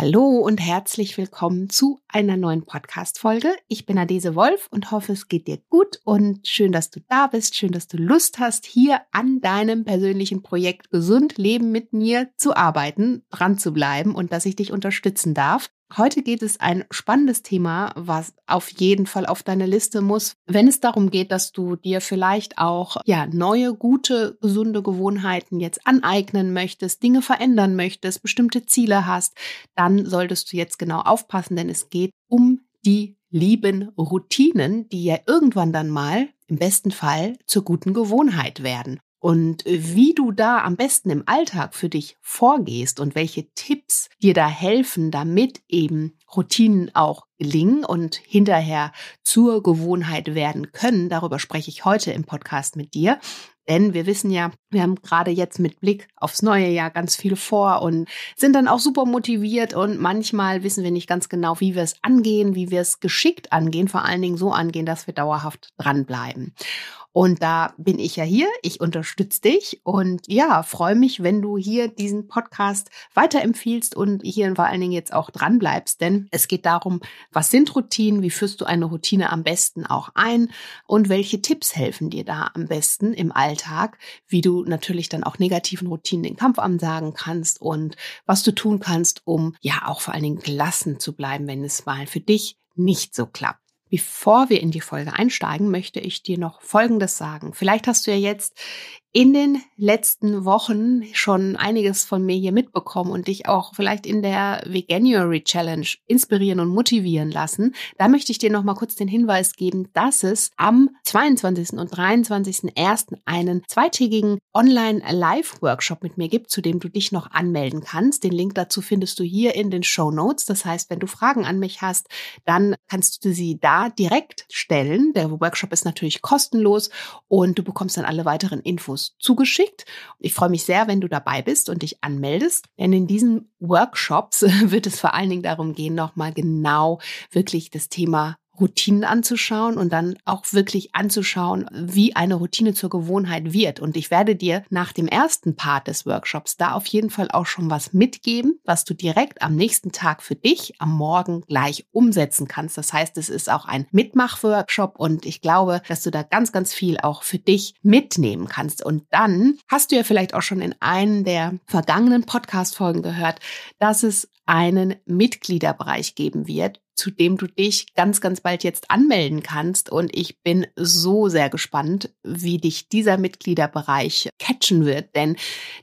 Hallo und herzlich willkommen zu einer neuen Podcast-Folge. Ich bin Adese Wolf und hoffe, es geht dir gut und schön, dass du da bist, schön, dass du Lust hast, hier an deinem persönlichen Projekt Gesund Leben mit mir zu arbeiten, dran zu bleiben und dass ich dich unterstützen darf. Heute geht es ein spannendes Thema, was auf jeden Fall auf deine Liste muss, wenn es darum geht, dass du dir vielleicht auch ja neue gute gesunde Gewohnheiten jetzt aneignen möchtest, Dinge verändern möchtest, bestimmte Ziele hast, dann solltest du jetzt genau aufpassen, denn es geht um die lieben Routinen, die ja irgendwann dann mal im besten Fall zur guten Gewohnheit werden. Und wie du da am besten im Alltag für dich vorgehst und welche Tipps dir da helfen, damit eben Routinen auch gelingen und hinterher zur Gewohnheit werden können, darüber spreche ich heute im Podcast mit dir. Denn wir wissen ja, wir haben gerade jetzt mit Blick aufs neue Jahr ganz viel vor und sind dann auch super motiviert und manchmal wissen wir nicht ganz genau, wie wir es angehen, wie wir es geschickt angehen, vor allen Dingen so angehen, dass wir dauerhaft dranbleiben. Und da bin ich ja hier, ich unterstütze dich. Und ja, freue mich, wenn du hier diesen Podcast weiterempfiehlst und hier vor allen Dingen jetzt auch dran bleibst, denn es geht darum, was sind Routinen, wie führst du eine Routine am besten auch ein? Und welche Tipps helfen dir da am besten im Alltag, wie du natürlich dann auch negativen Routinen den Kampf ansagen kannst und was du tun kannst, um ja auch vor allen Dingen gelassen zu bleiben, wenn es mal für dich nicht so klappt. Bevor wir in die Folge einsteigen, möchte ich dir noch Folgendes sagen. Vielleicht hast du ja jetzt in den letzten Wochen schon einiges von mir hier mitbekommen und dich auch vielleicht in der Veganuary Challenge inspirieren und motivieren lassen. Da möchte ich dir noch mal kurz den Hinweis geben, dass es am 22. und 23.01. einen zweitägigen Online-Live-Workshop mit mir gibt, zu dem du dich noch anmelden kannst. Den Link dazu findest du hier in den Show Notes. Das heißt, wenn du Fragen an mich hast, dann kannst du sie da direkt stellen. Der Workshop ist natürlich kostenlos und du bekommst dann alle weiteren Infos Infos zugeschickt. Ich freue mich sehr, wenn du dabei bist und dich anmeldest, denn in diesen Workshops wird es vor allen Dingen darum gehen, nochmal genau wirklich das Thema Routinen anzuschauen und dann auch wirklich anzuschauen, wie eine Routine zur Gewohnheit wird. Und ich werde dir nach dem ersten Part des Workshops da auf jeden Fall auch schon was mitgeben, was du direkt am nächsten Tag für dich am Morgen gleich umsetzen kannst. Das heißt, es ist auch ein Mitmach-Workshop und ich glaube, dass du da ganz, ganz viel auch für dich mitnehmen kannst. Und dann hast du ja vielleicht auch schon in einem der vergangenen Podcast-Folgen gehört, dass es einen Mitgliederbereich geben wird, zu dem du dich ganz, ganz bald jetzt anmelden kannst. Und ich bin so sehr gespannt, wie dich dieser Mitgliederbereich catchen wird. Denn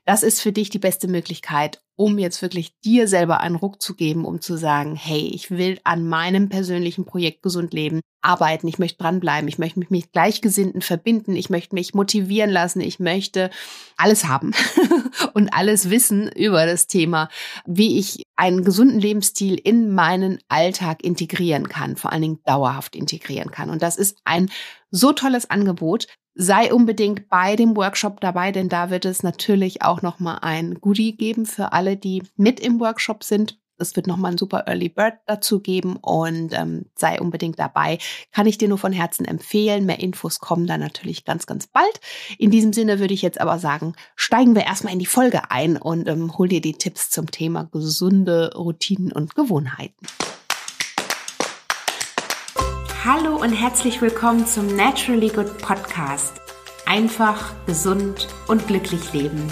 das ist für dich die beste Möglichkeit, um jetzt wirklich dir selber einen Ruck zu geben, um zu sagen, hey, ich will an meinem persönlichen Projekt gesund leben, arbeiten, ich möchte dranbleiben, ich möchte mich mit Gleichgesinnten verbinden, ich möchte mich motivieren lassen, ich möchte alles haben und alles wissen über das Thema, wie ich einen gesunden Lebensstil in meinen Alltag integrieren kann, vor allen Dingen dauerhaft integrieren kann. Und das ist ein so tolles Angebot, sei unbedingt bei dem Workshop dabei, denn da wird es natürlich auch noch mal ein Goodie geben für alle, die mit im Workshop sind. Es wird nochmal ein super Early Bird dazu geben und ähm, sei unbedingt dabei. Kann ich dir nur von Herzen empfehlen. Mehr Infos kommen dann natürlich ganz, ganz bald. In diesem Sinne würde ich jetzt aber sagen, steigen wir erstmal in die Folge ein und ähm, hol dir die Tipps zum Thema gesunde Routinen und Gewohnheiten. Hallo und herzlich willkommen zum Naturally Good Podcast. Einfach, gesund und glücklich leben.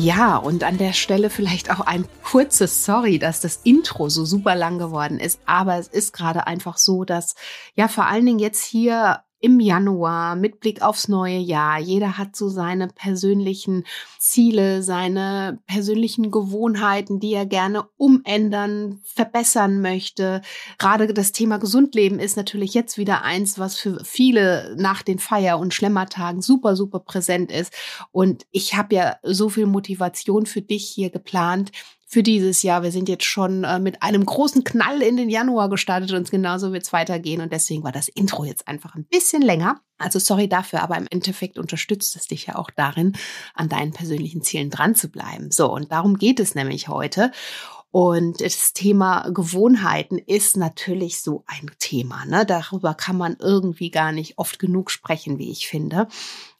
Ja, und an der Stelle vielleicht auch ein kurzes Sorry, dass das Intro so super lang geworden ist. Aber es ist gerade einfach so, dass ja vor allen Dingen jetzt hier im Januar mit Blick aufs neue Jahr. Jeder hat so seine persönlichen Ziele, seine persönlichen Gewohnheiten, die er gerne umändern, verbessern möchte. Gerade das Thema Gesundleben ist natürlich jetzt wieder eins, was für viele nach den Feier- und Schlemmertagen super, super präsent ist. Und ich habe ja so viel Motivation für dich hier geplant, für dieses Jahr. Wir sind jetzt schon äh, mit einem großen Knall in den Januar gestartet und genauso wird es weitergehen. Und deswegen war das Intro jetzt einfach ein bisschen länger. Also sorry dafür, aber im Endeffekt unterstützt es dich ja auch darin, an deinen persönlichen Zielen dran zu bleiben. So, und darum geht es nämlich heute. Und das Thema Gewohnheiten ist natürlich so ein Thema. Ne? Darüber kann man irgendwie gar nicht oft genug sprechen, wie ich finde.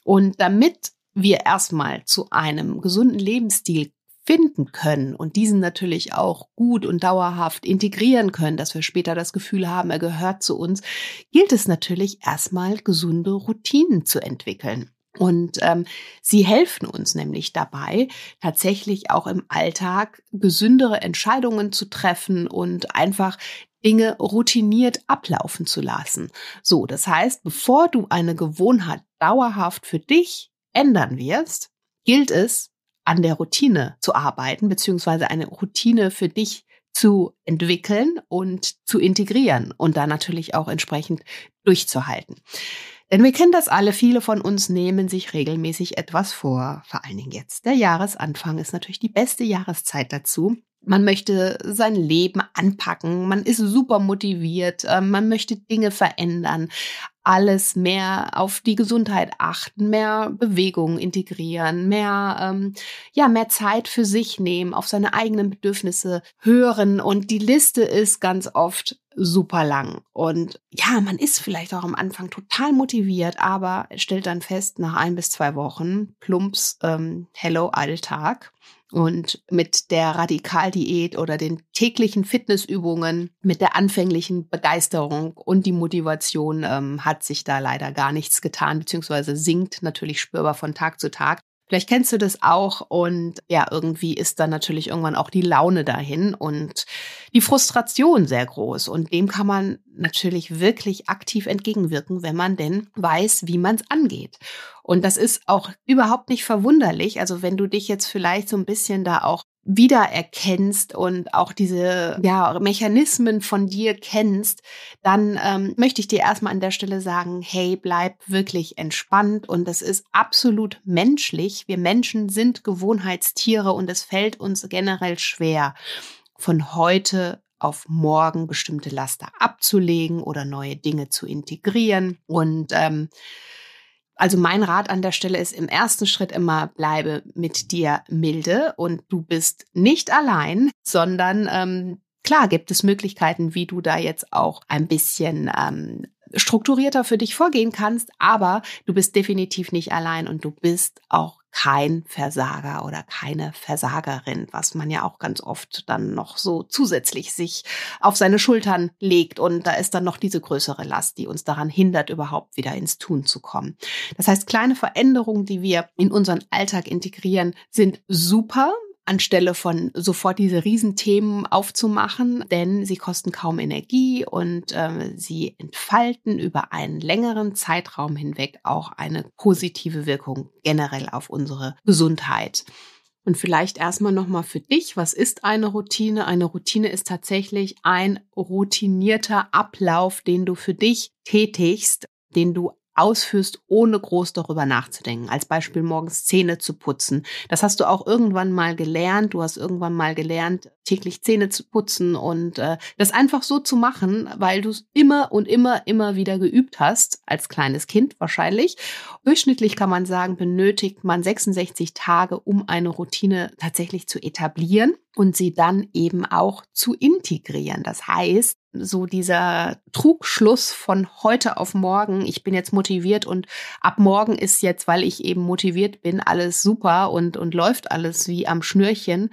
Und damit wir erstmal zu einem gesunden Lebensstil finden können und diesen natürlich auch gut und dauerhaft integrieren können, dass wir später das Gefühl haben, er gehört zu uns, gilt es natürlich erstmal gesunde Routinen zu entwickeln. Und ähm, sie helfen uns nämlich dabei, tatsächlich auch im Alltag gesündere Entscheidungen zu treffen und einfach Dinge routiniert ablaufen zu lassen. So, das heißt, bevor du eine Gewohnheit dauerhaft für dich ändern wirst, gilt es, an der Routine zu arbeiten, beziehungsweise eine Routine für dich zu entwickeln und zu integrieren und da natürlich auch entsprechend durchzuhalten. Denn wir kennen das alle, viele von uns nehmen sich regelmäßig etwas vor, vor allen Dingen jetzt. Der Jahresanfang ist natürlich die beste Jahreszeit dazu. Man möchte sein Leben anpacken, man ist super motiviert, ähm, man möchte Dinge verändern, alles mehr auf die Gesundheit achten, mehr Bewegung integrieren, mehr, ähm, ja, mehr Zeit für sich nehmen, auf seine eigenen Bedürfnisse hören. Und die Liste ist ganz oft super lang. Und ja, man ist vielleicht auch am Anfang total motiviert, aber stellt dann fest, nach ein bis zwei Wochen, plumps, ähm, Hello Alltag. Und mit der Radikaldiät oder den täglichen Fitnessübungen, mit der anfänglichen Begeisterung und die Motivation ähm, hat sich da leider gar nichts getan, beziehungsweise sinkt natürlich spürbar von Tag zu Tag. Vielleicht kennst du das auch und ja, irgendwie ist dann natürlich irgendwann auch die Laune dahin und die Frustration sehr groß. Und dem kann man natürlich wirklich aktiv entgegenwirken, wenn man denn weiß, wie man es angeht. Und das ist auch überhaupt nicht verwunderlich. Also wenn du dich jetzt vielleicht so ein bisschen da auch wiedererkennst und auch diese ja, Mechanismen von dir kennst, dann ähm, möchte ich dir erstmal an der Stelle sagen, hey, bleib wirklich entspannt und das ist absolut menschlich. Wir Menschen sind Gewohnheitstiere und es fällt uns generell schwer, von heute auf morgen bestimmte Laster abzulegen oder neue Dinge zu integrieren. Und ähm, also mein Rat an der Stelle ist im ersten Schritt immer, bleibe mit dir milde und du bist nicht allein, sondern ähm, klar gibt es Möglichkeiten, wie du da jetzt auch ein bisschen ähm, strukturierter für dich vorgehen kannst, aber du bist definitiv nicht allein und du bist auch kein Versager oder keine Versagerin, was man ja auch ganz oft dann noch so zusätzlich sich auf seine Schultern legt. Und da ist dann noch diese größere Last, die uns daran hindert, überhaupt wieder ins Tun zu kommen. Das heißt, kleine Veränderungen, die wir in unseren Alltag integrieren, sind super anstelle von sofort diese Riesenthemen aufzumachen, denn sie kosten kaum Energie und äh, sie entfalten über einen längeren Zeitraum hinweg auch eine positive Wirkung generell auf unsere Gesundheit. Und vielleicht erstmal nochmal für dich, was ist eine Routine? Eine Routine ist tatsächlich ein routinierter Ablauf, den du für dich tätigst, den du ausführst, ohne groß darüber nachzudenken. Als Beispiel morgens Zähne zu putzen. Das hast du auch irgendwann mal gelernt. Du hast irgendwann mal gelernt, täglich Zähne zu putzen und äh, das einfach so zu machen, weil du es immer und immer, immer wieder geübt hast, als kleines Kind wahrscheinlich. Durchschnittlich kann man sagen, benötigt man 66 Tage, um eine Routine tatsächlich zu etablieren und sie dann eben auch zu integrieren. Das heißt, so dieser Trugschluss von heute auf morgen, ich bin jetzt motiviert und ab morgen ist jetzt, weil ich eben motiviert bin, alles super und, und läuft alles wie am Schnürchen,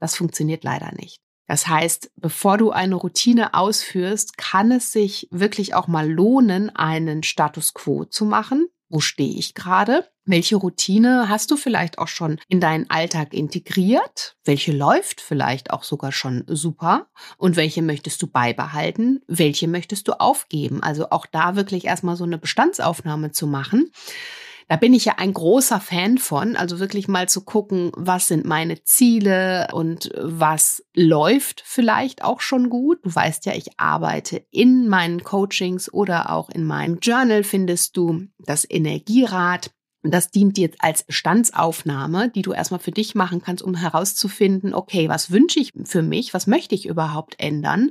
das funktioniert leider nicht. Das heißt, bevor du eine Routine ausführst, kann es sich wirklich auch mal lohnen, einen Status quo zu machen. Wo stehe ich gerade? Welche Routine hast du vielleicht auch schon in deinen Alltag integriert? Welche läuft vielleicht auch sogar schon super? Und welche möchtest du beibehalten? Welche möchtest du aufgeben? Also auch da wirklich erstmal so eine Bestandsaufnahme zu machen. Da bin ich ja ein großer Fan von, also wirklich mal zu gucken, was sind meine Ziele und was läuft vielleicht auch schon gut. Du weißt ja, ich arbeite in meinen Coachings oder auch in meinem Journal findest du das Energierad. Das dient dir als Bestandsaufnahme, die du erstmal für dich machen kannst, um herauszufinden, okay, was wünsche ich für mich, was möchte ich überhaupt ändern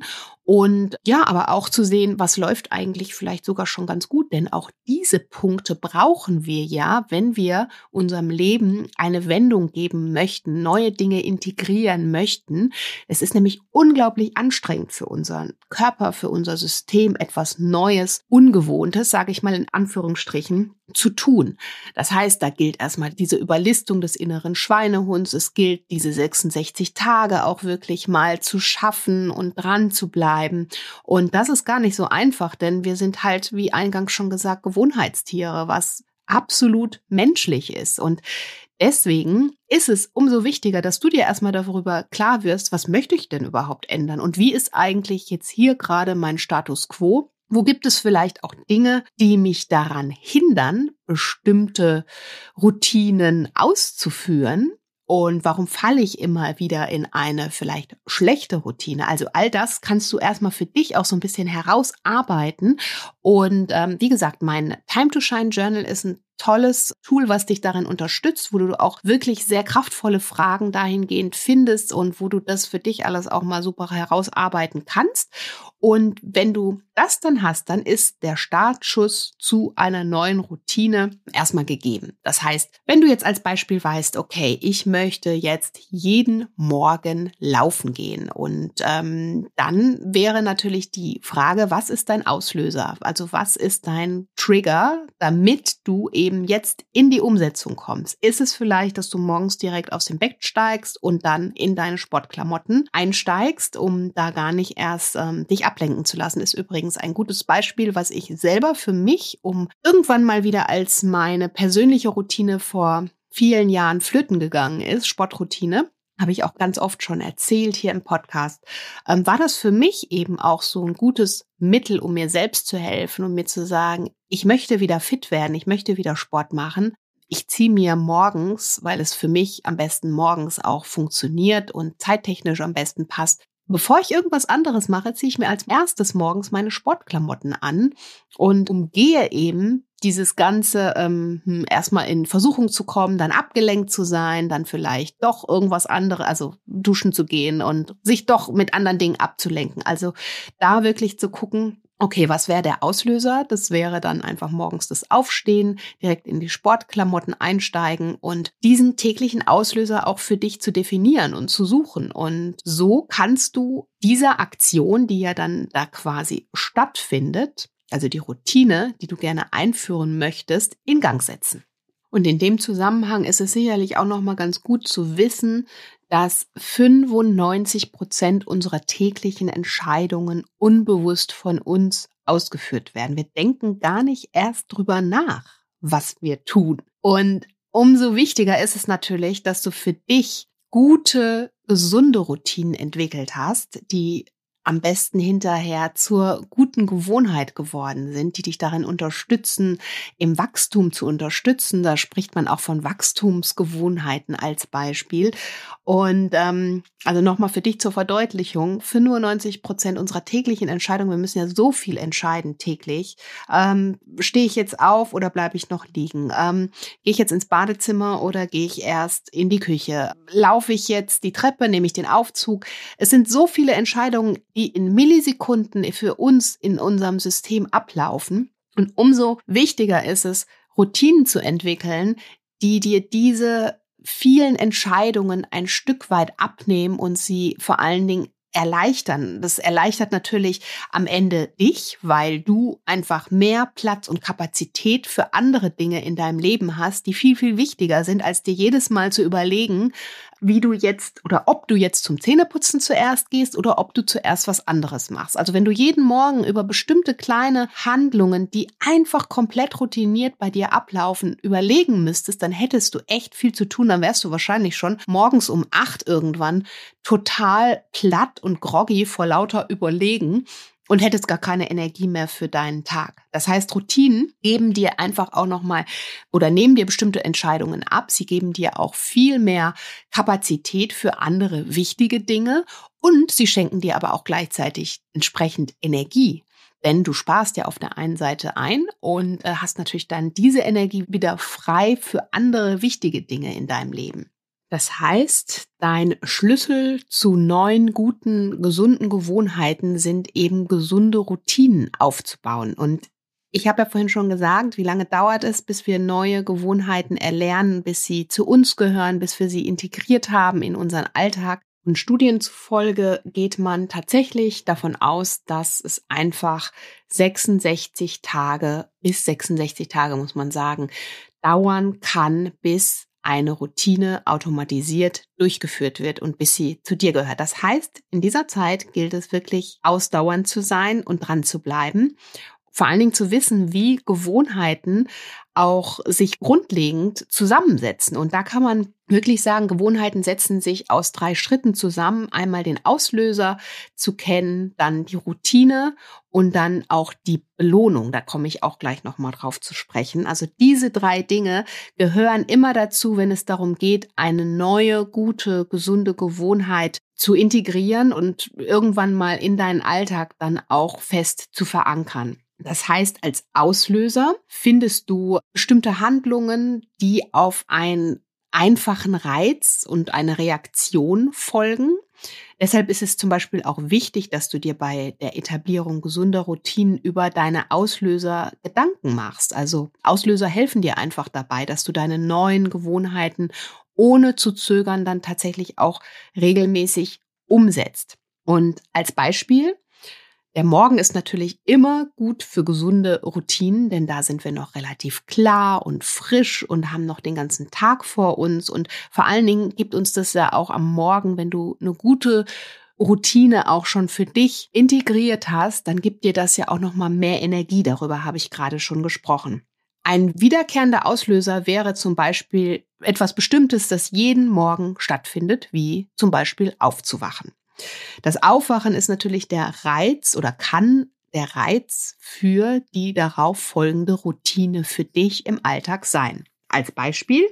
und ja, aber auch zu sehen, was läuft eigentlich vielleicht sogar schon ganz gut, denn auch diese Punkte brauchen wir ja, wenn wir unserem Leben eine Wendung geben möchten, neue Dinge integrieren möchten. Es ist nämlich unglaublich anstrengend für unseren Körper, für unser System, etwas Neues, Ungewohntes, sage ich mal in Anführungsstrichen, zu tun. Das heißt, da gilt erstmal diese Überlistung des inneren Schweinehunds. Es gilt, diese 66 Tage auch wirklich mal zu schaffen und dran zu bleiben. Und das ist gar nicht so einfach, denn wir sind halt, wie eingangs schon gesagt, Gewohnheitstiere, was absolut menschlich ist. Und deswegen ist es umso wichtiger, dass du dir erstmal darüber klar wirst, was möchte ich denn überhaupt ändern und wie ist eigentlich jetzt hier gerade mein Status quo? Wo gibt es vielleicht auch Dinge, die mich daran hindern, bestimmte Routinen auszuführen? Und warum falle ich immer wieder in eine vielleicht schlechte Routine? Also all das kannst du erstmal für dich auch so ein bisschen herausarbeiten. Und ähm, wie gesagt, mein Time to Shine Journal ist ein tolles Tool, was dich darin unterstützt, wo du auch wirklich sehr kraftvolle Fragen dahingehend findest und wo du das für dich alles auch mal super herausarbeiten kannst. Und wenn du das dann hast, dann ist der Startschuss zu einer neuen Routine erstmal gegeben. Das heißt, wenn du jetzt als Beispiel weißt, okay, ich möchte jetzt jeden Morgen laufen gehen und ähm, dann wäre natürlich die Frage, was ist dein Auslöser? Also was ist dein Trigger, damit du eben jetzt in die Umsetzung kommst? Ist es vielleicht, dass du morgens direkt aus dem Bett steigst und dann in deine Sportklamotten einsteigst, um da gar nicht erst ähm, dich ablenken zu lassen? Ist übrigens ein gutes Beispiel, was ich selber für mich, um irgendwann mal wieder als meine persönliche Routine vor vielen Jahren flöten gegangen ist, Sportroutine, habe ich auch ganz oft schon erzählt hier im Podcast, ähm, war das für mich eben auch so ein gutes Mittel, um mir selbst zu helfen um mir zu sagen, ich möchte wieder fit werden, ich möchte wieder Sport machen. Ich ziehe mir morgens, weil es für mich am besten morgens auch funktioniert und zeittechnisch am besten passt, Bevor ich irgendwas anderes mache, ziehe ich mir als erstes morgens meine Sportklamotten an und umgehe eben dieses Ganze ähm, hm, erstmal in Versuchung zu kommen, dann abgelenkt zu sein, dann vielleicht doch irgendwas anderes, also duschen zu gehen und sich doch mit anderen Dingen abzulenken. Also da wirklich zu gucken, Okay, was wäre der Auslöser? Das wäre dann einfach morgens das Aufstehen, direkt in die Sportklamotten einsteigen und diesen täglichen Auslöser auch für dich zu definieren und zu suchen. Und so kannst du dieser Aktion, die ja dann da quasi stattfindet, also die Routine, die du gerne einführen möchtest, in Gang setzen. Und in dem Zusammenhang ist es sicherlich auch noch mal ganz gut zu wissen, dass 95 Prozent unserer täglichen Entscheidungen unbewusst von uns ausgeführt werden. Wir denken gar nicht erst drüber nach, was wir tun. Und umso wichtiger ist es natürlich, dass du für dich gute, gesunde Routinen entwickelt hast, die am besten hinterher zur guten Gewohnheit geworden sind, die dich darin unterstützen, im Wachstum zu unterstützen. Da spricht man auch von Wachstumsgewohnheiten als Beispiel. Und ähm, also nochmal für dich zur Verdeutlichung, für nur 90 Prozent unserer täglichen Entscheidungen, wir müssen ja so viel entscheiden täglich, ähm, stehe ich jetzt auf oder bleibe ich noch liegen? Ähm, gehe ich jetzt ins Badezimmer oder gehe ich erst in die Küche? Laufe ich jetzt die Treppe, nehme ich den Aufzug? Es sind so viele Entscheidungen, die in Millisekunden für uns in unserem System ablaufen. Und umso wichtiger ist es, Routinen zu entwickeln, die dir diese vielen Entscheidungen ein Stück weit abnehmen und sie vor allen Dingen erleichtern. Das erleichtert natürlich am Ende dich, weil du einfach mehr Platz und Kapazität für andere Dinge in deinem Leben hast, die viel, viel wichtiger sind, als dir jedes Mal zu überlegen, wie du jetzt oder ob du jetzt zum Zähneputzen zuerst gehst oder ob du zuerst was anderes machst. Also wenn du jeden Morgen über bestimmte kleine Handlungen, die einfach komplett routiniert bei dir ablaufen, überlegen müsstest, dann hättest du echt viel zu tun. Dann wärst du wahrscheinlich schon morgens um acht irgendwann total platt und groggy vor lauter Überlegen und hättest gar keine Energie mehr für deinen Tag. Das heißt, Routinen geben dir einfach auch nochmal oder nehmen dir bestimmte Entscheidungen ab. Sie geben dir auch viel mehr Kapazität für andere wichtige Dinge und sie schenken dir aber auch gleichzeitig entsprechend Energie. Denn du sparst ja auf der einen Seite ein und äh, hast natürlich dann diese Energie wieder frei für andere wichtige Dinge in deinem Leben. Das heißt, dein Schlüssel zu neuen, guten, gesunden Gewohnheiten sind eben gesunde Routinen aufzubauen. Und ich habe ja vorhin schon gesagt, wie lange dauert es, bis wir neue Gewohnheiten erlernen, bis sie zu uns gehören, bis wir sie integriert haben in unseren Alltag. Und Studien zufolge geht man tatsächlich davon aus, dass es einfach 66 Tage bis 66 Tage, muss man sagen, dauern kann, bis eine Routine automatisiert durchgeführt wird und bis sie zu dir gehört. Das heißt, in dieser Zeit gilt es wirklich ausdauernd zu sein und dran zu bleiben. Vor allen Dingen zu wissen, wie Gewohnheiten auch sich grundlegend zusammensetzen. Und da kann man wirklich sagen, Gewohnheiten setzen sich aus drei Schritten zusammen. Einmal den Auslöser zu kennen, dann die Routine und dann auch die Belohnung. Da komme ich auch gleich nochmal drauf zu sprechen. Also diese drei Dinge gehören immer dazu, wenn es darum geht, eine neue, gute, gesunde Gewohnheit zu integrieren und irgendwann mal in deinen Alltag dann auch fest zu verankern. Das heißt, als Auslöser findest du bestimmte Handlungen, die auf einen einfachen Reiz und eine Reaktion folgen. Deshalb ist es zum Beispiel auch wichtig, dass du dir bei der Etablierung gesunder Routinen über deine Auslöser Gedanken machst. Also Auslöser helfen dir einfach dabei, dass du deine neuen Gewohnheiten ohne zu zögern dann tatsächlich auch regelmäßig umsetzt. Und als Beispiel der Morgen ist natürlich immer gut für gesunde Routinen, denn da sind wir noch relativ klar und frisch und haben noch den ganzen Tag vor uns. Und vor allen Dingen gibt uns das ja auch am Morgen, wenn du eine gute Routine auch schon für dich integriert hast, dann gibt dir das ja auch noch mal mehr Energie. Darüber habe ich gerade schon gesprochen. Ein wiederkehrender Auslöser wäre zum Beispiel etwas Bestimmtes, das jeden Morgen stattfindet, wie zum Beispiel aufzuwachen. Das Aufwachen ist natürlich der Reiz oder kann der Reiz für die darauf folgende Routine für dich im Alltag sein. Als Beispiel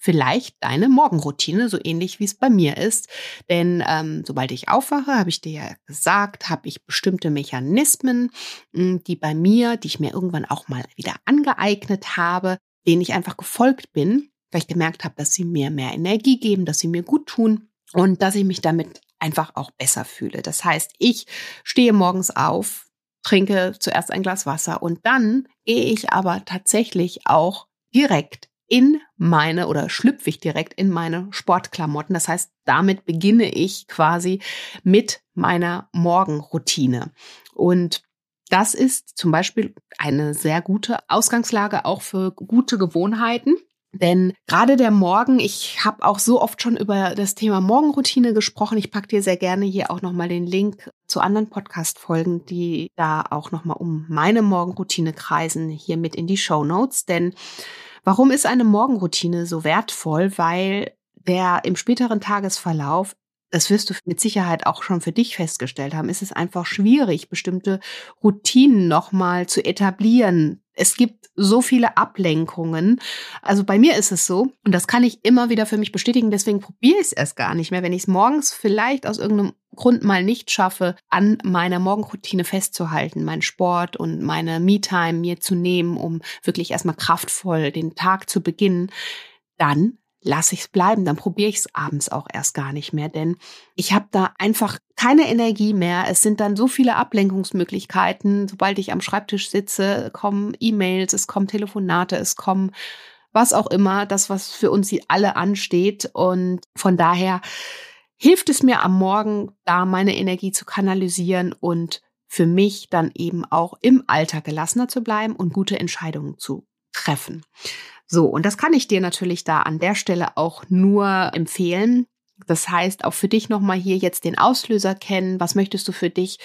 vielleicht deine Morgenroutine, so ähnlich wie es bei mir ist. Denn ähm, sobald ich aufwache, habe ich dir ja gesagt, habe ich bestimmte Mechanismen, hm, die bei mir, die ich mir irgendwann auch mal wieder angeeignet habe, denen ich einfach gefolgt bin, weil ich gemerkt habe, dass sie mir mehr Energie geben, dass sie mir gut tun und dass ich mich damit einfach auch besser fühle. Das heißt, ich stehe morgens auf, trinke zuerst ein Glas Wasser und dann gehe ich aber tatsächlich auch direkt in meine oder schlüpfe ich direkt in meine Sportklamotten. Das heißt, damit beginne ich quasi mit meiner Morgenroutine. Und das ist zum Beispiel eine sehr gute Ausgangslage auch für gute Gewohnheiten. Denn gerade der Morgen, ich habe auch so oft schon über das Thema Morgenroutine gesprochen. Ich packe dir sehr gerne hier auch nochmal den Link zu anderen Podcast-Folgen, die da auch nochmal um meine Morgenroutine kreisen, hier mit in die Show Notes. Denn warum ist eine Morgenroutine so wertvoll? Weil der im späteren Tagesverlauf das wirst du mit Sicherheit auch schon für dich festgestellt haben, ist es einfach schwierig, bestimmte Routinen nochmal zu etablieren. Es gibt so viele Ablenkungen. Also bei mir ist es so, und das kann ich immer wieder für mich bestätigen, deswegen probiere ich es erst gar nicht mehr. Wenn ich es morgens vielleicht aus irgendeinem Grund mal nicht schaffe, an meiner Morgenroutine festzuhalten, meinen Sport und meine Me-Time mir zu nehmen, um wirklich erstmal kraftvoll den Tag zu beginnen, dann lasse ich es bleiben, dann probiere ich es abends auch erst gar nicht mehr, denn ich habe da einfach keine Energie mehr. Es sind dann so viele Ablenkungsmöglichkeiten. Sobald ich am Schreibtisch sitze, kommen E-Mails, es kommen Telefonate, es kommen was auch immer, das, was für uns alle ansteht. Und von daher hilft es mir am Morgen, da meine Energie zu kanalisieren und für mich dann eben auch im Alltag gelassener zu bleiben und gute Entscheidungen zu treffen. So, und das kann ich dir natürlich da an der Stelle auch nur empfehlen, Das heißt, auch für dich nochmal hier jetzt den Auslöser kennen. Was möchtest du für dich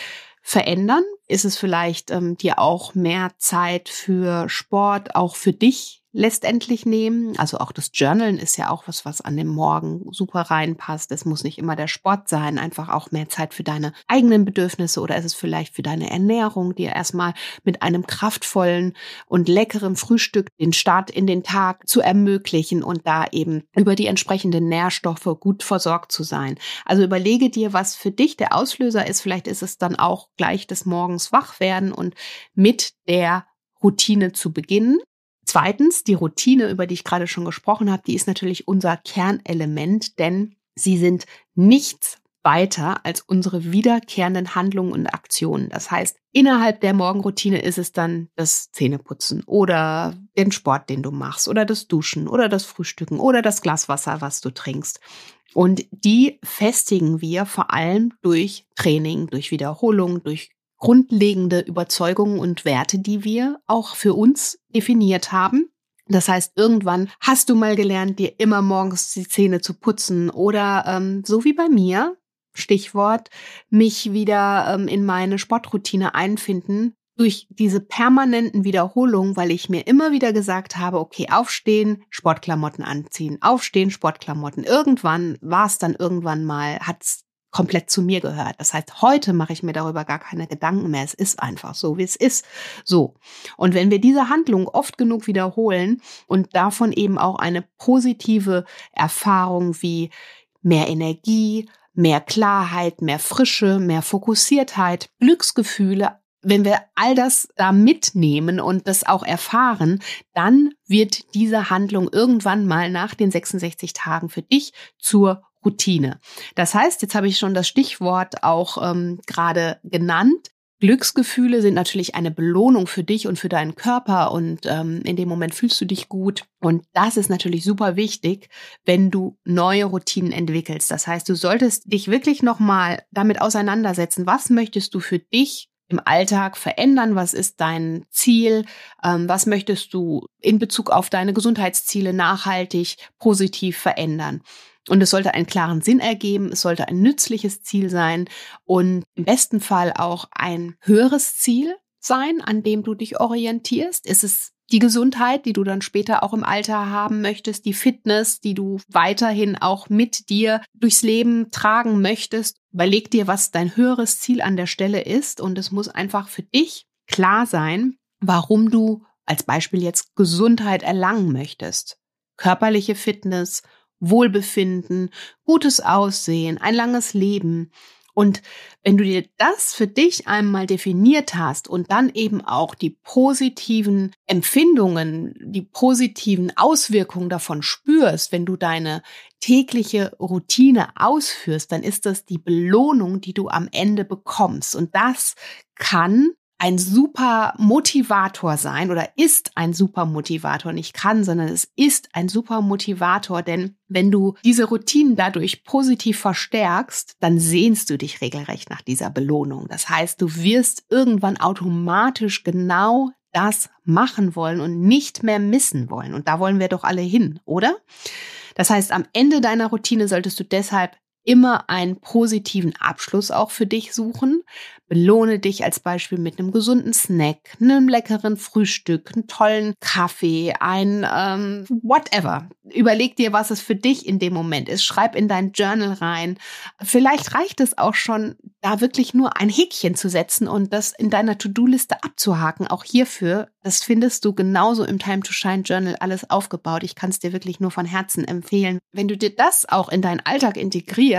verändern? Ist es vielleicht ähm, dir auch mehr Zeit für Sport, auch für dich letztendlich nehmen. Also auch das Journalen ist ja auch was, was an dem Morgen super reinpasst. Es muss nicht immer der Sport sein, einfach auch mehr Zeit für deine eigenen Bedürfnisse oder ist es vielleicht für deine Ernährung, dir erstmal mit einem kraftvollen und leckeren Frühstück den Start in den Tag zu ermöglichen und da eben über die entsprechenden Nährstoffe gut versorgt zu sein. Also überlege dir, was für dich der Auslöser ist. Vielleicht ist es dann auch gleich des Morgens wach werden und mit der Routine zu beginnen. Zweitens, die Routine, über die ich gerade schon gesprochen habe, die ist natürlich unser Kernelement, denn sie sind nichts weiter als unsere wiederkehrenden Handlungen und Aktionen. Das heißt, innerhalb der Morgenroutine ist es dann das Zähneputzen oder den Sport, den du machst oder das Duschen oder das Frühstücken oder das Glas Wasser, was du trinkst. Und die festigen wir vor allem durch Training, durch Wiederholung, durch grundlegende Überzeugungen und Werte, die wir auch für uns definiert haben. Das heißt, irgendwann hast du mal gelernt, dir immer morgens die Zähne zu putzen oder ähm, so wie bei mir, Stichwort, mich wieder ähm, in meine Sportroutine einfinden durch diese permanenten Wiederholungen, weil ich mir immer wieder gesagt habe, okay, aufstehen, Sportklamotten anziehen, aufstehen, Sportklamotten. Irgendwann war es dann irgendwann mal, hat's komplett zu mir gehört. Das heißt, heute mache ich mir darüber gar keine Gedanken mehr. Es ist einfach so, wie es ist. So. Und wenn wir diese Handlung oft genug wiederholen und davon eben auch eine positive Erfahrung wie mehr Energie, mehr Klarheit, mehr Frische, mehr Fokussiertheit, Glücksgefühle, wenn wir all das da mitnehmen und das auch erfahren, dann wird diese Handlung irgendwann mal nach den 66 Tagen für dich zur Routine. Das heißt, jetzt habe ich schon das Stichwort auch ähm, gerade genannt. Glücksgefühle sind natürlich eine Belohnung für dich und für deinen Körper und ähm, in dem Moment fühlst du dich gut. Und das ist natürlich super wichtig, wenn du neue Routinen entwickelst. Das heißt, du solltest dich wirklich nochmal damit auseinandersetzen, was möchtest du für dich im Alltag verändern? Was ist dein Ziel? Ähm, was möchtest du in Bezug auf deine Gesundheitsziele nachhaltig positiv verändern? Und es sollte einen klaren Sinn ergeben, es sollte ein nützliches Ziel sein und im besten Fall auch ein höheres Ziel sein, an dem du dich orientierst. Ist es die Gesundheit, die du dann später auch im Alter haben möchtest, die Fitness, die du weiterhin auch mit dir durchs Leben tragen möchtest. Überleg dir, was dein höheres Ziel an der Stelle ist und es muss einfach für dich klar sein, warum du als Beispiel jetzt Gesundheit erlangen möchtest. Körperliche Fitness, Wohlbefinden, gutes Aussehen, ein langes Leben. Und wenn du dir das für dich einmal definiert hast und dann eben auch die positiven Empfindungen, die positiven Auswirkungen davon spürst, wenn du deine tägliche Routine ausführst, dann ist das die Belohnung, die du am Ende bekommst. Und das kann ein super Motivator sein oder ist ein super Motivator, nicht kann, sondern es ist ein super Motivator, denn wenn du diese Routinen dadurch positiv verstärkst, dann sehnst du dich regelrecht nach dieser Belohnung. Das heißt, du wirst irgendwann automatisch genau das machen wollen und nicht mehr missen wollen. Und da wollen wir doch alle hin, oder? Das heißt, am Ende deiner Routine solltest du deshalb immer einen positiven Abschluss auch für dich suchen. Belohne dich als Beispiel mit einem gesunden Snack, einem leckeren Frühstück, einem tollen Kaffee, ein ähm, whatever. Überleg dir, was es für dich in dem Moment ist. Schreib in dein Journal rein. Vielleicht reicht es auch schon, da wirklich nur ein Häkchen zu setzen und das in deiner To-Do-Liste abzuhaken. Auch hierfür, das findest du genauso im Time to Shine Journal alles aufgebaut. Ich kann es dir wirklich nur von Herzen empfehlen. Wenn du dir das auch in deinen Alltag integrierst,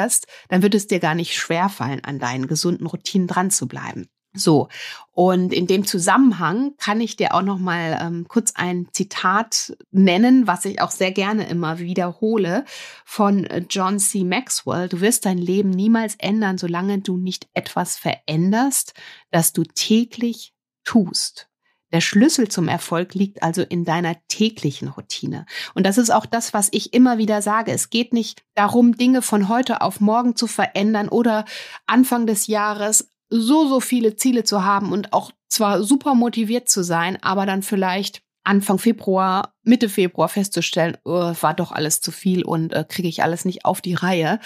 dann wird es dir gar nicht schwerfallen, an deinen gesunden Routinen dran zu bleiben. So, und in dem Zusammenhang kann ich dir auch noch mal ähm, kurz ein Zitat nennen, was ich auch sehr gerne immer wiederhole von äh, John C. Maxwell. Du wirst dein Leben niemals ändern, solange du nicht etwas veränderst, das du täglich tust. Der Schlüssel zum Erfolg liegt also in deiner täglichen Routine. Und das ist auch das, was ich immer wieder sage. Es geht nicht darum, Dinge von heute auf morgen zu verändern oder Anfang des Jahres so, so viele Ziele zu haben und auch zwar super motiviert zu sein, aber dann vielleicht Anfang Februar, Mitte Februar festzustellen, oh, war doch alles zu viel und äh, kriege ich alles nicht auf die Reihe,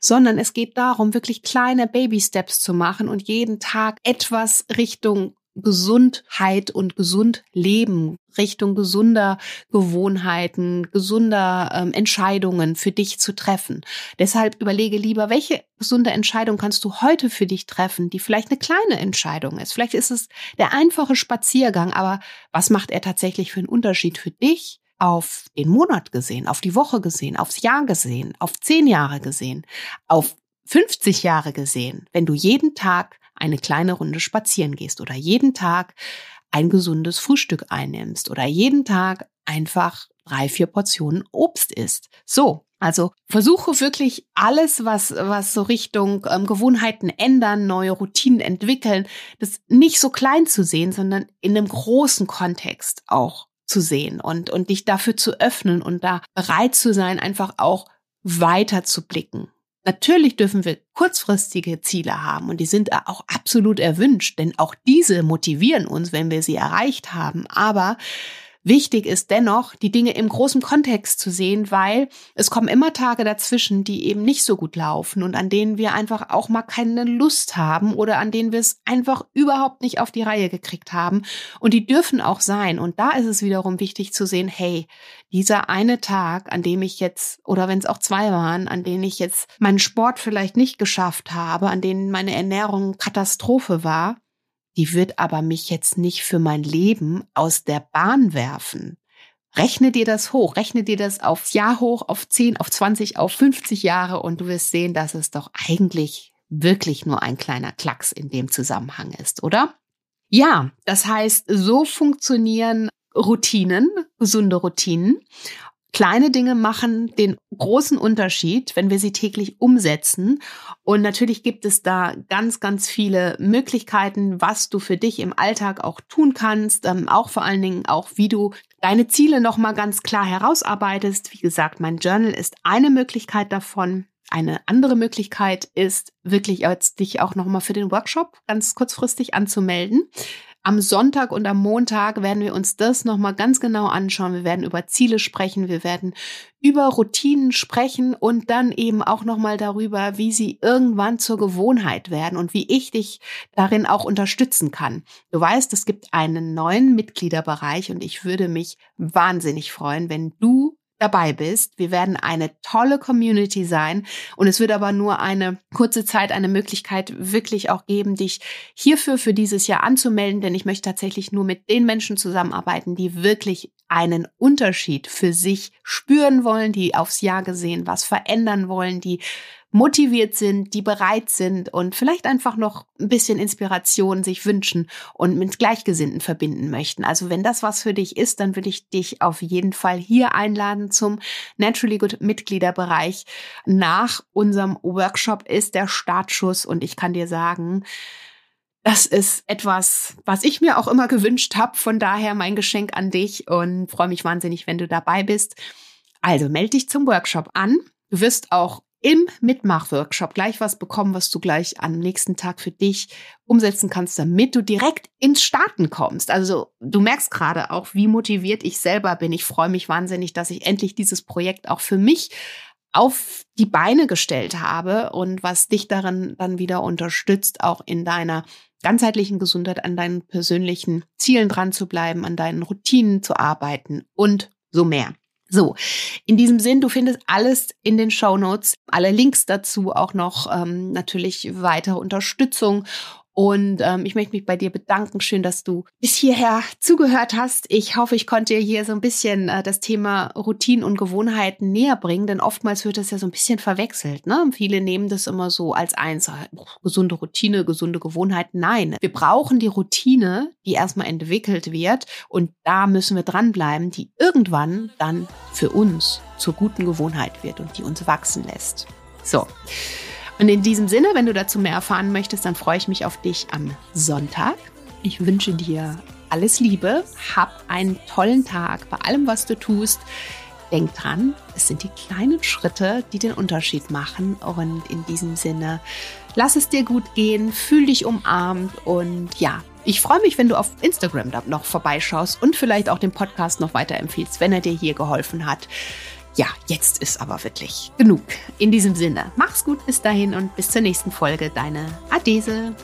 sondern es geht darum, wirklich kleine Baby-Steps zu machen und jeden Tag etwas Richtung Gesundheit und gesund leben, Richtung gesunder Gewohnheiten, gesunder ähm, Entscheidungen für dich zu treffen. Deshalb überlege lieber, welche gesunde Entscheidung kannst du heute für dich treffen, die vielleicht eine kleine Entscheidung ist. Vielleicht ist es der einfache Spaziergang, aber was macht er tatsächlich für einen Unterschied für dich? Auf den Monat gesehen, auf die Woche gesehen, aufs Jahr gesehen, auf zehn Jahre gesehen, auf 50 Jahre gesehen, wenn du jeden Tag eine kleine Runde spazieren gehst oder jeden Tag ein gesundes Frühstück einnimmst oder jeden Tag einfach drei, vier Portionen Obst isst. So. Also versuche wirklich alles, was, was so Richtung ähm, Gewohnheiten ändern, neue Routinen entwickeln, das nicht so klein zu sehen, sondern in einem großen Kontext auch zu sehen und, und dich dafür zu öffnen und da bereit zu sein, einfach auch weiter zu blicken Natürlich dürfen wir kurzfristige Ziele haben und die sind auch absolut erwünscht, denn auch diese motivieren uns, wenn wir sie erreicht haben. Aber Wichtig ist dennoch, die Dinge im großen Kontext zu sehen, weil es kommen immer Tage dazwischen, die eben nicht so gut laufen und an denen wir einfach auch mal keine Lust haben oder an denen wir es einfach überhaupt nicht auf die Reihe gekriegt haben. Und die dürfen auch sein. Und da ist es wiederum wichtig zu sehen, hey, dieser eine Tag, an dem ich jetzt, oder wenn es auch zwei waren, an denen ich jetzt meinen Sport vielleicht nicht geschafft habe, an denen meine Ernährung Katastrophe war, die wird aber mich jetzt nicht für mein Leben aus der Bahn werfen. Rechne dir das hoch, rechne dir das aufs Jahr hoch, auf 10, auf 20, auf 50 Jahre und du wirst sehen, dass es doch eigentlich wirklich nur ein kleiner Klacks in dem Zusammenhang ist, oder? Ja, das heißt, so funktionieren Routinen, gesunde Routinen. Kleine Dinge machen den großen Unterschied, wenn wir sie täglich umsetzen. Und natürlich gibt es da ganz, ganz viele Möglichkeiten, was du für dich im Alltag auch tun kannst. Ähm, auch vor allen Dingen auch, wie du deine Ziele nochmal ganz klar herausarbeitest. Wie gesagt, mein Journal ist eine Möglichkeit davon. Eine andere Möglichkeit ist wirklich als dich auch nochmal für den Workshop ganz kurzfristig anzumelden. Am Sonntag und am Montag werden wir uns das nochmal ganz genau anschauen. Wir werden über Ziele sprechen, wir werden über Routinen sprechen und dann eben auch nochmal darüber, wie sie irgendwann zur Gewohnheit werden und wie ich dich darin auch unterstützen kann. Du weißt, es gibt einen neuen Mitgliederbereich und ich würde mich wahnsinnig freuen, wenn du dabei bist. Wir werden eine tolle Community sein und es wird aber nur eine kurze Zeit eine Möglichkeit wirklich auch geben, dich hierfür für dieses Jahr anzumelden, denn ich möchte tatsächlich nur mit den Menschen zusammenarbeiten, die wirklich einen Unterschied für sich spüren wollen, die aufs Jahr gesehen was verändern wollen, die motiviert sind, die bereit sind und vielleicht einfach noch ein bisschen Inspiration sich wünschen und mit Gleichgesinnten verbinden möchten. Also wenn das was für dich ist, dann würde ich dich auf jeden Fall hier einladen zum Naturally Good Mitgliederbereich. Nach unserem Workshop ist der Startschuss und ich kann dir sagen, das ist etwas, was ich mir auch immer gewünscht habe. Von daher mein Geschenk an dich und freue mich wahnsinnig, wenn du dabei bist. Also melde dich zum Workshop an. Du wirst auch im Mitmachworkshop gleich was bekommen, was du gleich am nächsten Tag für dich umsetzen kannst, damit du direkt ins Starten kommst. Also du merkst gerade auch, wie motiviert ich selber bin. Ich freue mich wahnsinnig, dass ich endlich dieses Projekt auch für mich auf die Beine gestellt habe und was dich darin dann wieder unterstützt, auch in deiner ganzheitlichen Gesundheit, an deinen persönlichen Zielen dran zu bleiben, an deinen Routinen zu arbeiten und so mehr. So, in diesem Sinn, du findest alles in den Show Notes, alle Links dazu, auch noch ähm, natürlich weitere Unterstützung und ähm, ich möchte mich bei dir bedanken. Schön, dass du bis hierher zugehört hast. Ich hoffe, ich konnte dir hier so ein bisschen äh, das Thema Routinen und Gewohnheiten näher bringen, denn oftmals wird das ja so ein bisschen verwechselt. Ne? Viele nehmen das immer so als eins, äh, gesunde Routine, gesunde Gewohnheiten. Nein, wir brauchen die Routine, die erstmal entwickelt wird und da müssen wir dranbleiben, die irgendwann dann für uns zur guten Gewohnheit wird und die uns wachsen lässt. So. Und in diesem Sinne, wenn du dazu mehr erfahren möchtest, dann freue ich mich auf dich am Sonntag. Ich wünsche dir alles Liebe, hab einen tollen Tag bei allem, was du tust. Denk dran, es sind die kleinen Schritte, die den Unterschied machen. Und in diesem Sinne, lass es dir gut gehen, fühl dich umarmt und ja, ich freue mich, wenn du auf Instagram noch vorbeischaust und vielleicht auch den Podcast noch weiterempfiehlst, wenn er dir hier geholfen hat ja, jetzt ist aber wirklich genug. In diesem Sinne, mach's gut bis dahin und bis zur nächsten Folge. Deine Adese.